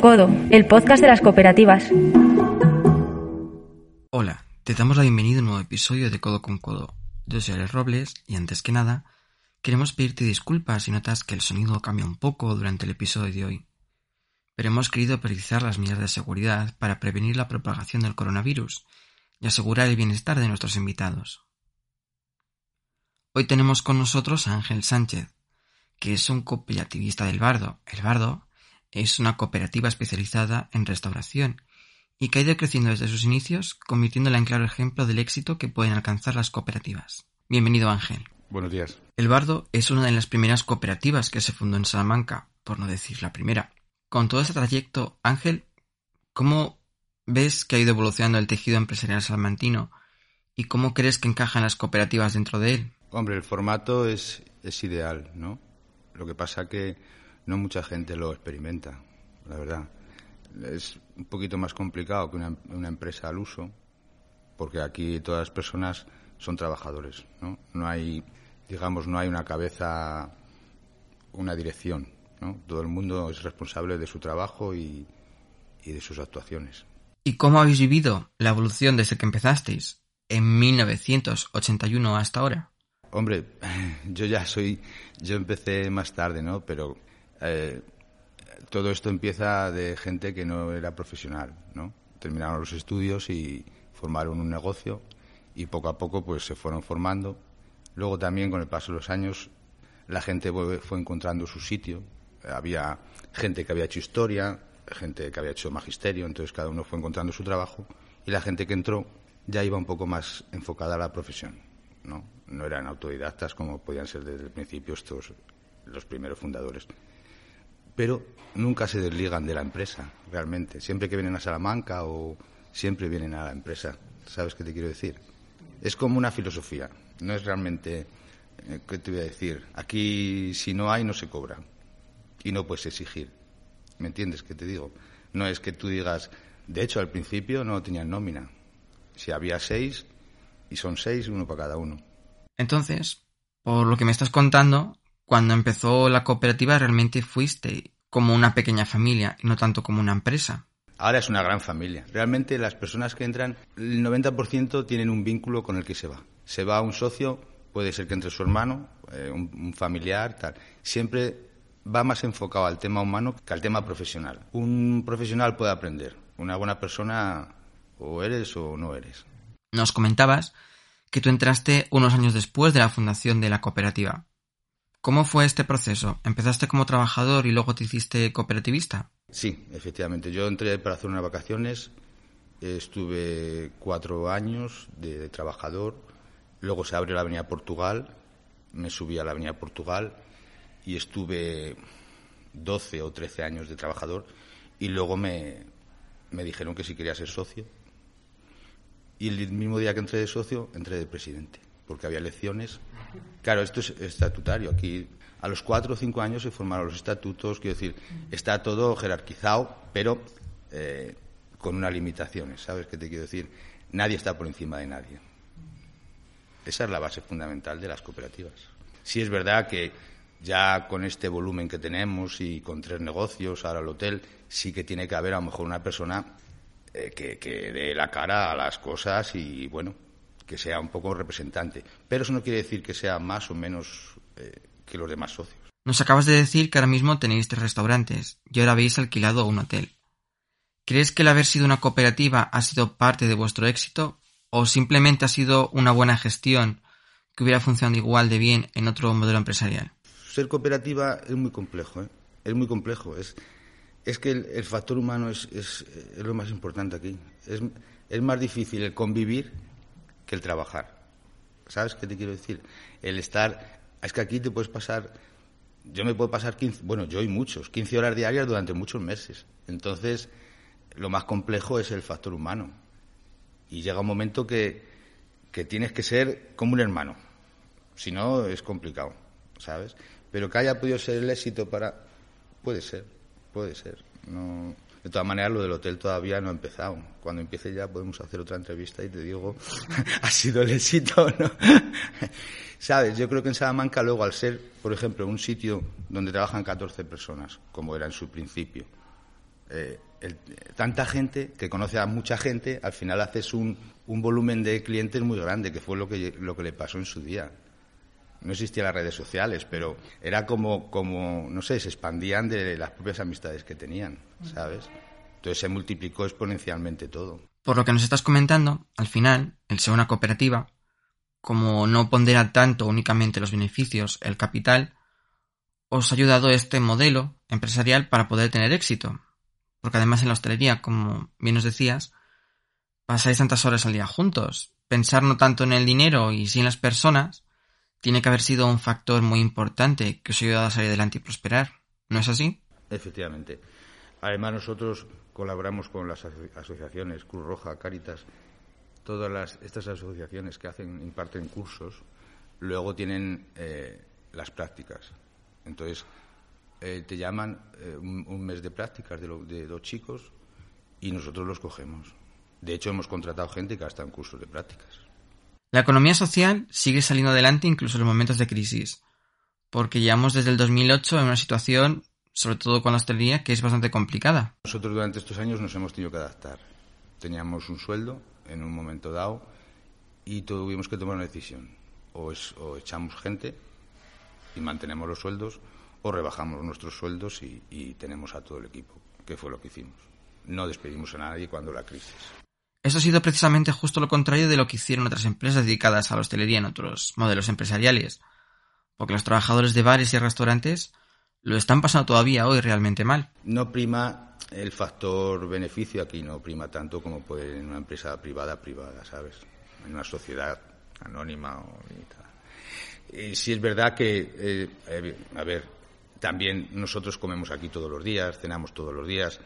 Codo el podcast de las cooperativas. Hola, te damos la bienvenida a un nuevo episodio de Codo con Codo. Yo soy Alex Robles y antes que nada, queremos pedirte disculpas si notas que el sonido cambia un poco durante el episodio de hoy. Pero hemos querido precisar las medidas de seguridad para prevenir la propagación del coronavirus y asegurar el bienestar de nuestros invitados. Hoy tenemos con nosotros a Ángel Sánchez, que es un cooperativista del Bardo. El Bardo es una cooperativa especializada en restauración y que ha ido creciendo desde sus inicios, convirtiéndola en claro ejemplo del éxito que pueden alcanzar las cooperativas. Bienvenido, Ángel. Buenos días. El Bardo es una de las primeras cooperativas que se fundó en Salamanca, por no decir la primera. Con todo ese trayecto, Ángel, ¿cómo ves que ha ido evolucionando el tejido empresarial salmantino y cómo crees que encajan las cooperativas dentro de él? Hombre, el formato es, es ideal, ¿no? Lo que pasa que no mucha gente lo experimenta, la verdad. Es un poquito más complicado que una, una empresa al uso, porque aquí todas las personas son trabajadores, ¿no? No hay, digamos, no hay una cabeza, una dirección, ¿no? Todo el mundo es responsable de su trabajo y, y de sus actuaciones. ¿Y cómo habéis vivido la evolución desde que empezasteis en 1981 hasta ahora? Hombre, yo ya soy, yo empecé más tarde, ¿no? Pero eh, todo esto empieza de gente que no era profesional, ¿no? Terminaron los estudios y formaron un negocio y poco a poco pues se fueron formando. Luego también con el paso de los años la gente fue encontrando su sitio. Había gente que había hecho historia, gente que había hecho magisterio, entonces cada uno fue encontrando su trabajo y la gente que entró ya iba un poco más enfocada a la profesión, ¿no? no eran autodidactas como podían ser desde el principio estos los primeros fundadores. Pero nunca se desligan de la empresa, realmente. Siempre que vienen a Salamanca o siempre vienen a la empresa. ¿Sabes qué te quiero decir? Es como una filosofía. No es realmente, eh, ¿qué te voy a decir? Aquí si no hay no se cobra. Y no puedes exigir. ¿Me entiendes qué te digo? No es que tú digas, de hecho al principio no tenían nómina. Si había seis, y son seis, uno para cada uno entonces, por lo que me estás contando, cuando empezó la cooperativa realmente fuiste como una pequeña familia y no tanto como una empresa. Ahora es una gran familia. Realmente las personas que entran, el 90% tienen un vínculo con el que se va. Se va un socio, puede ser que entre su hermano, eh, un, familiar, tal. Siempre va más enfocado al tema humano que al tema profesional. Un profesional puede aprender. Una buena persona o eres o no eres. Nos comentabas que tú entraste unos años después de la fundación de la cooperativa. ¿Cómo fue este proceso? ¿Empezaste como trabajador y luego te hiciste cooperativista? Sí, efectivamente. Yo entré para hacer unas vacaciones, estuve cuatro años de, trabajador, luego se abrió la Avenida Portugal, me subí a la Avenida Portugal y estuve 12 o 13 años de trabajador y luego me, me dijeron que si quería ser socio y el mismo día que entré de socio, entré de presidente, porque había elecciones. Claro, esto es estatutario. Aquí a los cuatro o cinco años se formaron los estatutos, quiero decir, está todo jerarquizado, pero eh, con unas limitaciones, ¿sabes qué te quiero decir? Nadie está por encima de nadie. Esa es la base fundamental de las cooperativas. Sí es verdad que ya con este volumen que tenemos y con tres negocios, ahora el hotel, sí que tiene que haber a lo mejor una persona eh, que, dé la cara a las cosas y, bueno, que sea un poco representante. Pero eso no quiere decir que sea más o menos eh, que los demás socios. Nos acabas de decir que ahora mismo tenéis tres restaurantes y ahora habéis alquilado un hotel. ¿Crees que el haber sido una cooperativa ha sido parte de vuestro éxito o simplemente ha sido una buena gestión que hubiera funcionado igual de bien en otro modelo empresarial? Ser cooperativa es muy complejo, ¿eh? es muy complejo. Es, es que el, factor humano es, es, lo más importante aquí. Es, es, más difícil el convivir que el trabajar. ¿Sabes qué te quiero decir? El estar. Es que aquí te puedes pasar. Yo me puedo pasar 15. Bueno, yo y muchos. 15 horas diarias durante muchos meses. Entonces, lo más complejo es el factor humano. Y llega un momento que, que tienes que ser como un hermano. Si no, es complicado. ¿Sabes? Pero que haya podido ser el éxito para. Puede ser. Puede ser. No, de todas maneras, lo del hotel todavía no ha empezado. Cuando empiece ya podemos hacer otra entrevista y te digo, ha sido el éxito, ¿no? Sabes, yo creo que en Salamanca luego, al ser, por ejemplo, un sitio donde trabajan 14 personas, como era en su principio, eh, tanta gente que conoce a mucha gente, al final haces un, un volumen de clientes muy grande, que fue lo que, lo que le pasó en su día no existían las redes sociales, pero era como, como, no sé, se expandían de las propias amistades que tenían, ¿sabes? Entonces se multiplicó exponencialmente todo. Por lo que nos estás comentando, al final, el ser una cooperativa, como no pondera tanto únicamente los beneficios, el capital, os ha ayudado este modelo empresarial para poder tener éxito. Porque además en la hostelería, como bien nos decías, pasáis tantas horas al día juntos. Pensar no tanto en el dinero y sí en las personas, tiene que haber sido un factor muy importante que os ha ayudado a salir adelante y prosperar. ¿No es así? Efectivamente. Además, nosotros colaboramos con las asociaciones Cruz Roja, Cáritas, todas las, estas asociaciones que hacen, imparten cursos, luego tienen eh, las prácticas. Entonces, eh, te llaman eh, un, mes de prácticas de, de, dos chicos y nosotros los cogemos. De hecho, hemos contratado gente que ha estado en cursos de prácticas. La economía social sigue saliendo adelante incluso en los momentos de crisis, porque llevamos desde el 2008 en una situación, sobre todo con la hostelería, que es bastante complicada. Nosotros durante estos años nos hemos tenido que adaptar. Teníamos un sueldo en un momento dado y tuvimos que tomar una decisión. O, echamos gente y mantenemos los sueldos o rebajamos nuestros sueldos y, y tenemos a todo el equipo, que fue lo que hicimos. No despedimos a nadie cuando la crisis. Eso ha sido precisamente justo lo contrario de lo que hicieron otras empresas dedicadas a la hostelería en otros modelos empresariales, porque los trabajadores de bares y restaurantes lo están pasando todavía hoy realmente mal. No prima el factor beneficio aquí, no prima tanto como puede en una empresa privada privada, ¿sabes? En una sociedad anónima o y sí es verdad que, eh, eh, a ver, también nosotros comemos aquí todos los días, cenamos todos los días.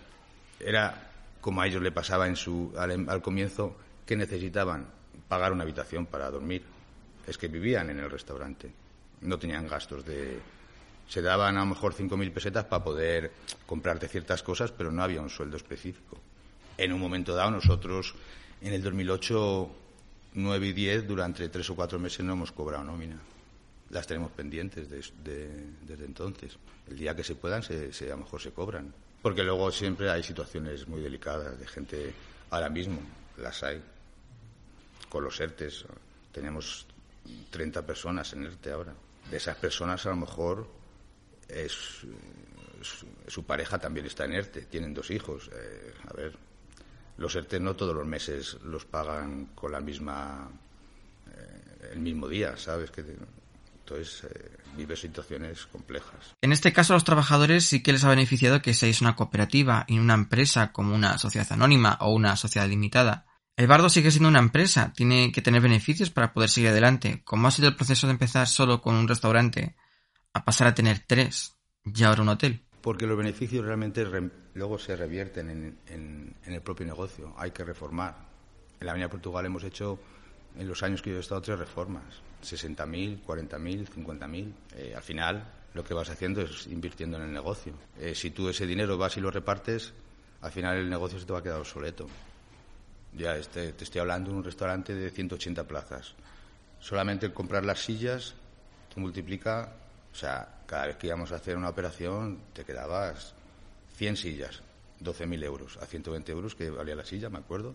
Era como a ellos le pasaba en su, al, comienzo, que necesitaban pagar una habitación para dormir. Es que vivían en el restaurante, no tenían gastos de... Se daban a lo mejor 5.000 pesetas para poder comprarte ciertas cosas, pero no había un sueldo específico. En un momento dado, nosotros, en el 2008, 9 y 10, durante tres o cuatro meses no hemos cobrado nómina. Las tenemos pendientes desde entonces. El día que se puedan, se, a lo mejor se cobran. Porque luego siempre hay situaciones muy delicadas de gente, ahora mismo las hay, con los ERTES. Tenemos 30 personas en ERTE ahora. De esas personas a lo mejor es, su pareja también está en ERTE, tienen dos hijos. Eh, a ver, los ERTE no todos los meses los pagan con la misma, eh, el mismo día, ¿sabes? Que entonces, eh, vive situaciones complejas. En este caso, a los trabajadores sí que les ha beneficiado que seáis una cooperativa y una empresa como una sociedad anónima o una sociedad limitada. El bardo sigue siendo una empresa, tiene que tener beneficios para poder seguir adelante. ¿Cómo ha sido el proceso de empezar solo con un restaurante a pasar a tener tres y ahora un hotel? Porque los beneficios realmente luego se revierten en, en el propio negocio. Hay que reformar. En la Avenida Portugal hemos hecho en los años que yo he estado tres reformas, 60.000, 40.000, 50.000. Eh, al final lo que vas haciendo es invirtiendo en el negocio. Eh, si tú ese dinero vas y lo repartes, al final el negocio se te va a quedar obsoleto. Ya este, te estoy hablando de un restaurante de 180 plazas. Solamente el comprar las sillas te multiplica, o sea, cada vez que íbamos a hacer una operación te quedabas 100 sillas, 12.000 euros, a 120 euros que valía la silla, me acuerdo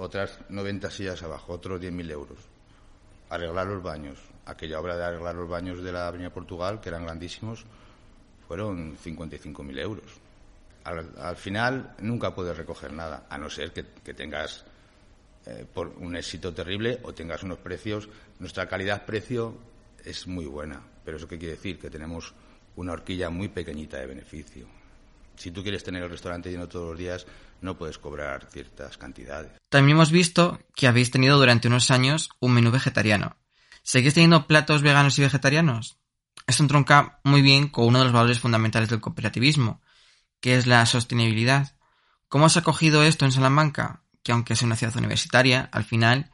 otras 90 sillas abajo, otros 10.000 euros. Arreglar los baños. Aquella obra de arreglar los baños de la Avenida Portugal, que eran grandísimos, fueron 55.000 euros. Al, final nunca puedes recoger nada, a no ser que, tengas eh, por un éxito terrible o tengas unos precios. Nuestra calidad-precio es muy buena, pero eso qué quiere decir que tenemos una horquilla muy pequeñita de beneficio. Si tú quieres tener el restaurante lleno todos los días, no puedes cobrar ciertas cantidades. También hemos visto que habéis tenido durante unos años un menú vegetariano. ¿Seguís teniendo platos veganos y vegetarianos? Esto entronca muy bien con uno de los valores fundamentales del cooperativismo, que es la sostenibilidad. ¿Cómo has acogido esto en Salamanca? Que aunque sea una ciudad universitaria, al final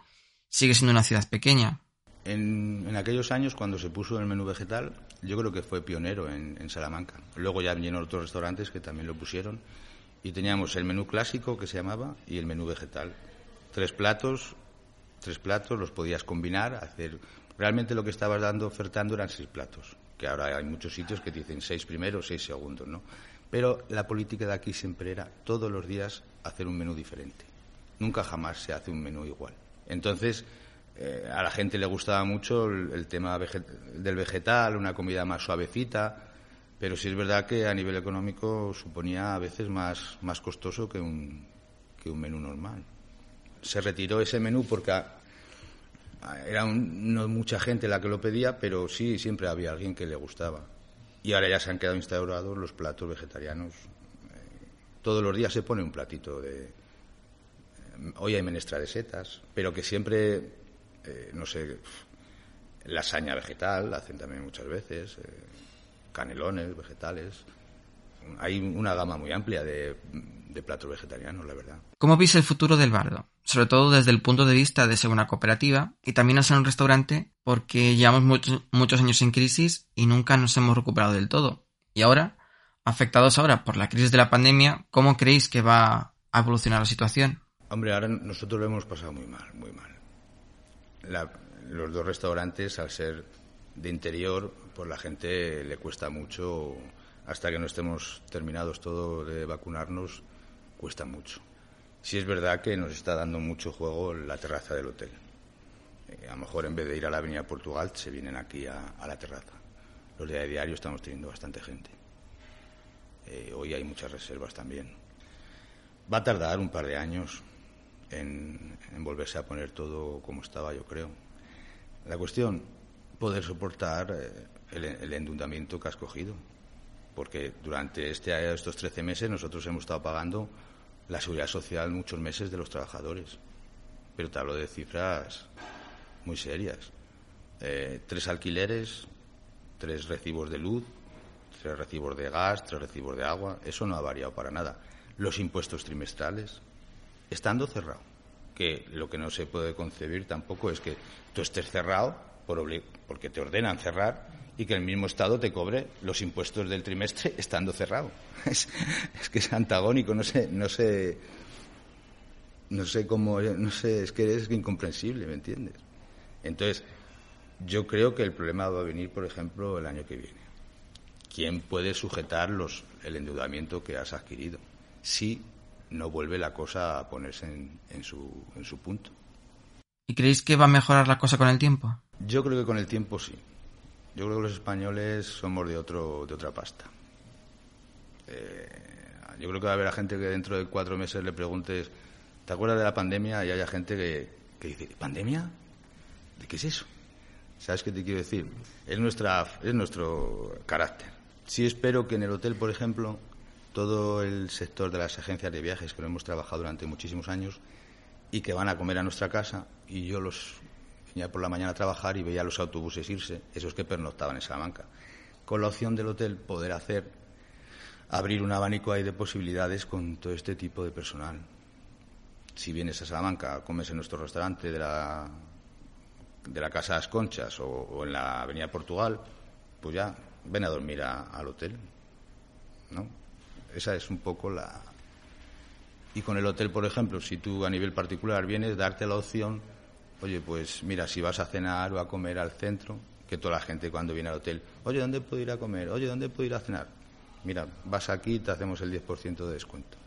sigue siendo una ciudad pequeña. En, aquellos años, cuando se puso el menú vegetal, yo creo que fue pionero en, Salamanca. Luego ya vinieron otros restaurantes que también lo pusieron y teníamos el menú clásico que se llamaba y el menú vegetal. Tres platos, tres platos, los podías combinar, hacer. Realmente lo que estabas dando, ofertando eran seis platos, que ahora hay muchos sitios que dicen seis primeros, seis segundos, ¿no? Pero la política de aquí siempre era todos los días hacer un menú diferente. Nunca jamás se hace un menú igual. Entonces, eh, a la gente le gustaba mucho el, tema del vegetal, una comida más suavecita, pero sí es verdad que a nivel económico suponía a veces más, más costoso que un, que un menú normal. Se retiró ese menú porque era no mucha gente la que lo pedía, pero sí siempre había alguien que le gustaba. Y ahora ya se han quedado instaurados los platos vegetarianos. Eh, todos los días se pone un platito de. Eh, hoy hay menestra de setas, pero que siempre, eh, no sé, lasaña vegetal, hacen también muchas veces, canelones vegetales. Hay una gama muy amplia de, de platos vegetarianos, la verdad. ¿Cómo veis el futuro del bardo? Sobre todo desde el punto de vista de ser una cooperativa y también ser un restaurante porque llevamos muchos, muchos años en crisis y nunca nos hemos recuperado del todo. Y ahora, afectados ahora por la crisis de la pandemia, ¿cómo creéis que va a evolucionar la situación? Hombre, ahora nosotros lo hemos pasado muy mal, muy mal. Los dos restaurantes, al ser de interior, pues la gente le cuesta mucho, hasta que no estemos terminados todo de vacunarnos, cuesta mucho. Sí es verdad que nos está dando mucho juego la terraza del hotel. Eh, a lo mejor en vez de ir a la Avenida Portugal se vienen aquí a, la terraza. Los días de diario estamos teniendo bastante gente. Eh, hoy hay muchas reservas también. Va a tardar un par de años en, volverse a poner todo como estaba, yo creo. La cuestión, poder soportar eh, el, el endeudamiento que has cogido. Porque durante este, estos 13 meses nosotros hemos estado pagando la seguridad social muchos meses de los trabajadores. Pero te hablo de cifras muy serias. Eh, tres alquileres, tres recibos de luz, tres recibos de gas, tres recibos de agua. Eso no ha variado para nada. Los impuestos trimestrales, estando cerrado. Que lo que no se puede concebir tampoco es que tú estés cerrado por porque te ordenan cerrar y que el mismo Estado te cobre los impuestos del trimestre estando cerrado. Es, que es antagónico, no sé, no sé, no sé cómo, no sé, es que es incomprensible, ¿me entiendes? Entonces, yo creo que el problema va a venir, por ejemplo, el año que viene. ¿Quién puede sujetar los, el endeudamiento que has adquirido? Si no vuelve la cosa a ponerse en, en, su, en su punto. ¿Y creéis que va a mejorar la cosa con el tiempo? Yo creo que con el tiempo sí. Yo creo que los españoles somos de otro de otra pasta. Eh, yo creo que va a haber gente que dentro de cuatro meses le preguntes, ¿te acuerdas de la pandemia? Y haya gente que, que dice, ¿pandemia? ¿De qué es eso? ¿Sabes qué te quiero decir? Es, nuestra, es nuestro carácter. Sí espero que en el hotel, por ejemplo, todo el sector de las agencias de viajes que lo hemos trabajado durante muchísimos años y que van a comer a nuestra casa y yo los venía por la mañana a trabajar y veía los autobuses irse, esos que pernoctaban en Salamanca. Con la opción del hotel poder hacer, abrir un abanico ahí de posibilidades con todo este tipo de personal. Si vienes a Salamanca, comes en nuestro restaurante de la, de la Casa de las Conchas o, en la Avenida Portugal, pues ya ven a dormir al hotel. Esa es un poco la. Y con el hotel, por ejemplo, si tú a nivel particular vienes, darte la opción oye, pues mira, si vas a cenar o a comer al centro, que toda la gente cuando viene al hotel, oye, ¿dónde puedo ir a comer? Oye, ¿dónde puedo ir a cenar? Mira, vas aquí y te hacemos el 10% de descuento.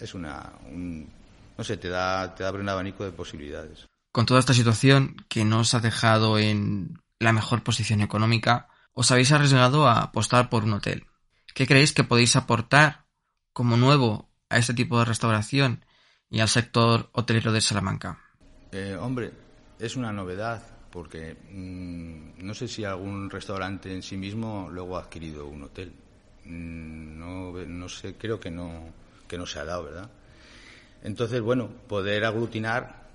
Es una, no sé, te da, te abre un abanico de posibilidades. Con toda esta situación que no os ha dejado en la mejor posición económica, os habéis arriesgado a apostar por un hotel. ¿Qué creéis que podéis aportar como nuevo a este tipo de restauración y al sector hotelero de Salamanca? Eh, hombre, es una novedad porque mm, no sé si algún restaurante en sí mismo luego ha adquirido un hotel. Mm, no, no sé, creo que no, que no se ha dado, ¿verdad? Entonces, bueno, poder aglutinar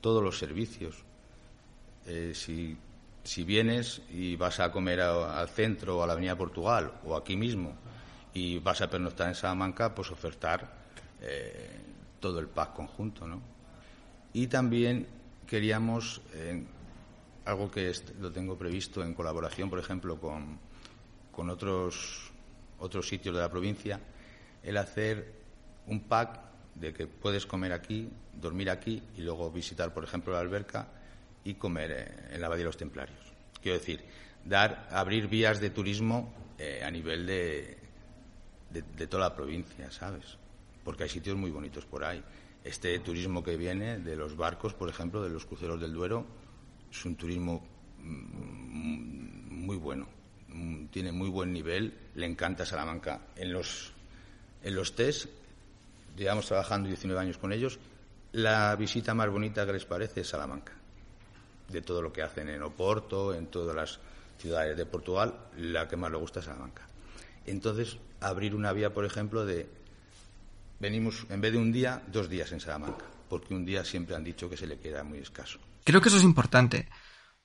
todos los servicios. Eh, si, vienes y vas a comer al centro o a la Avenida Portugal o aquí mismo y vas a pernoctar en Salamanca, pues ofertar eh, todo el pack conjunto, ¿no? Y también queríamos, algo que lo tengo previsto en colaboración, por ejemplo, con, con otros, otros sitios de la provincia, el hacer un pack de que puedes comer aquí, dormir aquí y luego visitar, por ejemplo, la alberca y comer en la Abadía de los Templarios. Quiero decir, dar, abrir vías de turismo eh, a nivel de, de, toda la provincia, ¿sabes? Porque hay sitios muy bonitos por ahí. Este turismo que viene de los barcos, por ejemplo, de los cruceros del Duero, es un turismo mm, muy bueno, mm, tiene muy buen nivel, le encanta Salamanca. En los, en los test, llevamos trabajando 19 años con ellos, la visita más bonita que les parece es Salamanca. De todo lo que hacen en Oporto, en todas las ciudades de Portugal, la que más les gusta es Salamanca. Entonces, abrir una vía, por ejemplo, de venimos en vez de un día, dos días en Salamanca, porque un día siempre han dicho que se le queda muy escaso. Creo que eso es importante,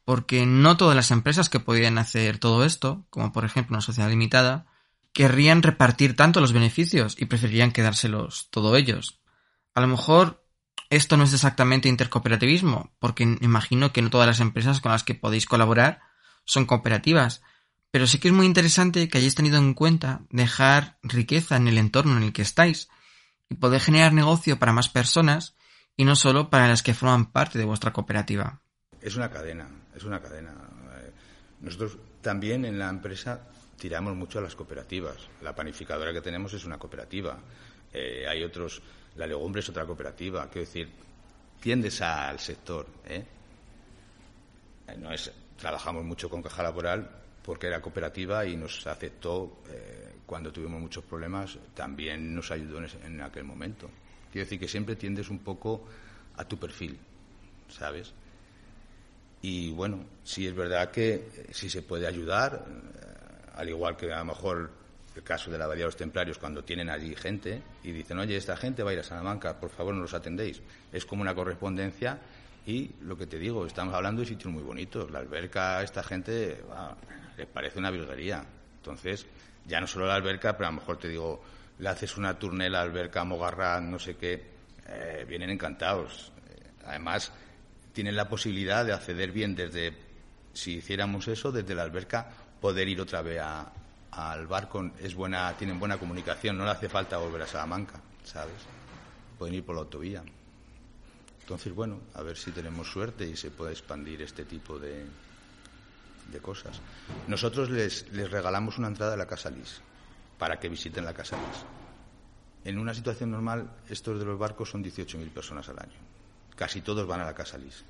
porque no todas las empresas que podían hacer todo esto, como por ejemplo una sociedad limitada, querrían repartir tanto los beneficios y preferirían quedárselos todos ellos. A lo mejor esto no es exactamente intercooperativismo, porque imagino que no todas las empresas con las que podéis colaborar son cooperativas, pero sí que es muy interesante que hayáis tenido en cuenta dejar riqueza en el entorno en el que estáis y poder generar negocio para más personas y no solo para las que forman parte de vuestra cooperativa. Es una cadena, es una cadena. Nosotros también en la empresa tiramos mucho a las cooperativas. La panificadora que tenemos es una cooperativa. Eh, hay otros, la legumbre es otra cooperativa. Quiero decir, tiendes al sector. ¿eh? No es, trabajamos mucho con caja laboral, porque era cooperativa y nos aceptó eh, cuando tuvimos muchos problemas, también nos ayudó en, aquel momento. Quiero decir que siempre tiendes un poco a tu perfil, ¿sabes? Y bueno, sí es verdad que eh, sí se puede ayudar, eh, al igual que a lo mejor el caso de la Abadía de los Templarios, cuando tienen allí gente y dicen, oye, esta gente va a ir a Salamanca, por favor no los atendéis. Es como una correspondencia y lo que te digo, estamos hablando de sitios muy bonitos. La alberca, esta gente, les parece una virguería. Entonces, ya no solo la alberca, pero a lo mejor te digo, le haces una turnela alberca, mogarra, no sé qué, eh, vienen encantados. Eh, además, tienen la posibilidad de acceder bien desde, si hiciéramos eso, desde la alberca, poder ir otra vez al barco. Es buena, tienen buena comunicación, no le hace falta volver a Salamanca, ¿sabes? Pueden ir por la autovía. Entonces, bueno, a ver si tenemos suerte y se puede expandir este tipo de, de cosas. Nosotros les, les, regalamos una entrada a la Casa Lis para que visiten la Casa Lis. En una situación normal, estos de los barcos son 18.000 personas al año. Casi todos van a la Casa Lis.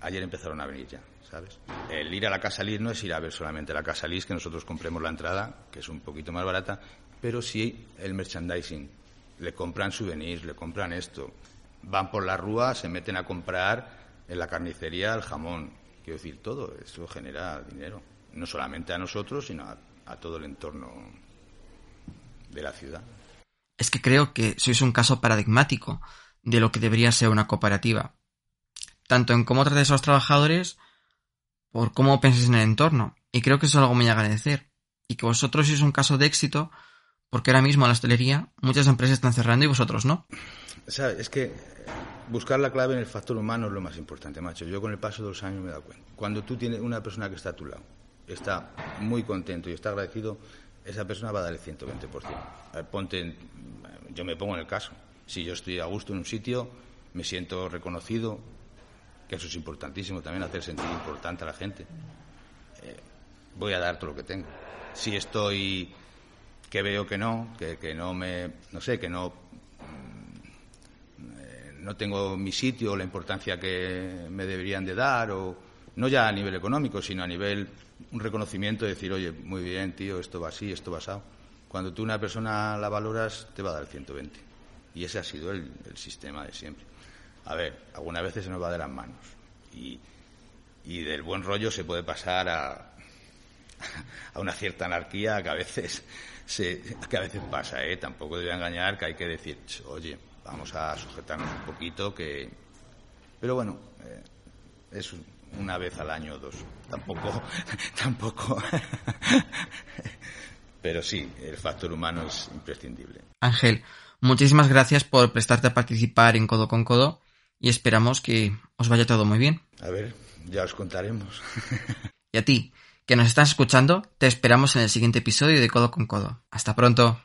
Ayer empezaron a venir ya, ¿sabes? El ir a la Casa Lis no es ir a ver solamente la Casa Lis, que nosotros compremos la entrada, que es un poquito más barata, pero sí el merchandising. Le compran souvenirs, le compran esto van por la rúa, se meten a comprar en la carnicería el jamón. Quiero decir, todo eso genera dinero. No solamente a nosotros, sino a, todo el entorno de la ciudad. Es que creo que sois un caso paradigmático de lo que debería ser una cooperativa. Tanto en cómo tratáis a los trabajadores, por cómo pensáis en el entorno. Y creo que eso es algo muy agradecer. Y que vosotros sois un caso de éxito, porque ahora mismo en la hostelería muchas empresas están cerrando y vosotros no. Es que buscar la clave en el factor humano es lo más importante, macho. Yo con el paso de los años me he dado cuenta. Cuando tú tienes una persona que está a tu lado, está muy contento y está agradecido, esa persona va a dar el 120%. ponte, yo me pongo en el caso. Si yo estoy a gusto en un sitio, me siento reconocido, que eso es importantísimo también, hacer sentir importante a la gente. Eh, voy a dar todo lo que tengo. Si estoy que veo que no, que, que no me, no sé, que no no tengo mi sitio o la importancia que me deberían de dar, o no ya a nivel económico, sino a nivel un reconocimiento de decir, oye, muy bien, tío, esto va así, esto va así. Cuando tú una persona la valoras, te va a dar el 120. Y ese ha sido el, sistema de siempre. A ver, algunas veces se nos va de las manos. Y, y del buen rollo se puede pasar a, a una cierta anarquía que a veces, se, que a veces pasa, ¿eh? Tampoco debe engañar que hay que decir, oye, vamos a sujetarnos un poquito que pero bueno eh, es una vez al año o dos. Tampoco tampoco. Pero sí el factor humano es imprescindible. Ángel muchísimas gracias por prestarte a participar en codo con codo y esperamos que os vaya todo muy bien. A ver ya os contaremos. Y a ti que nos estás escuchando te esperamos en el siguiente episodio de codo con codo. Hasta pronto